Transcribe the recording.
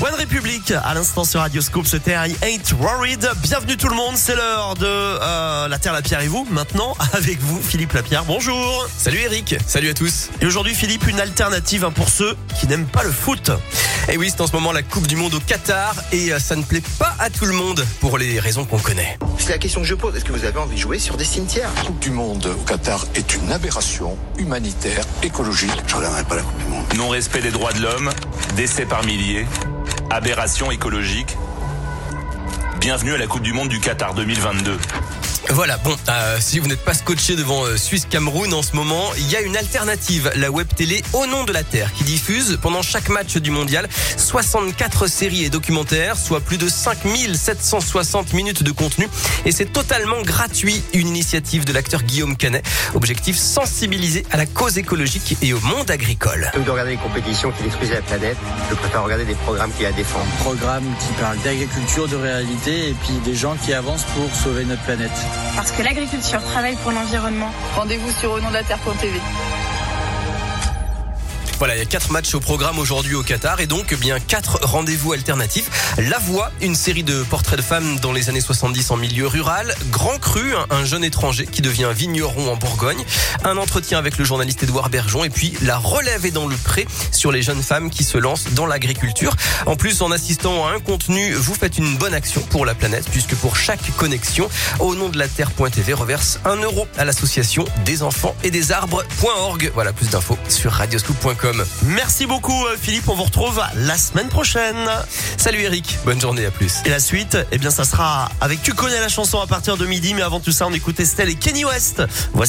Drake à l'instant sur Radioscope, c'était I Ain't Worried. Bienvenue tout le monde, c'est l'heure de euh, La Terre, la Pierre et vous. Maintenant, avec vous, Philippe Lapierre, bonjour. Salut Eric, salut à tous. Et aujourd'hui, Philippe, une alternative hein, pour ceux qui n'aiment pas le foot. Et oui, c'est en ce moment la Coupe du Monde au Qatar et euh, ça ne plaît pas à tout le monde pour les raisons qu'on connaît. C'est la question que je pose. Est-ce que vous avez envie de jouer sur des cimetières? La Coupe du Monde au Qatar est une aberration humanitaire, écologique. Je regarderai pas la Coupe du Monde. Non-respect des droits de l'homme, décès par milliers, aberration écologique. Bienvenue à la Coupe du Monde du Qatar 2022. Voilà, bon, euh, si vous n'êtes pas scotché devant euh, Suisse-Cameroun en ce moment, il y a une alternative, la web télé Au nom de la Terre, qui diffuse pendant chaque match du mondial 64 séries et documentaires, soit plus de 5760 minutes de contenu. Et c'est totalement gratuit, une initiative de l'acteur Guillaume Canet. Objectif, sensibiliser à la cause écologique et au monde agricole. Que de regarder des compétitions qui détruisent la planète, je préfère regarder des programmes qui la défendent. Programme qui parle d'agriculture, de réalité et puis des gens qui avancent pour sauver notre planète. Parce que l'agriculture travaille pour l'environnement. Rendez-vous sur au nom de la. Voilà, il y a quatre matchs au programme aujourd'hui au Qatar et donc bien quatre rendez-vous alternatifs. La Voix, une série de portraits de femmes dans les années 70 en milieu rural. Grand Cru, un jeune étranger qui devient vigneron en Bourgogne. Un entretien avec le journaliste Édouard Bergeon et puis la relève est dans le pré sur les jeunes femmes qui se lancent dans l'agriculture. En plus, en assistant à un contenu, vous faites une bonne action pour la planète puisque pour chaque connexion, au nom de la Terre.tv reverse un euro à l'association des enfants et des arbres.org. Voilà, plus d'infos sur radioscoop.com. Merci beaucoup, euh, Philippe. On vous retrouve la semaine prochaine. Salut Eric, bonne journée, à plus. Et la suite, eh bien, ça sera avec Tu connais la chanson à partir de midi. Mais avant tout ça, on écoute Estelle et Kenny West. Voici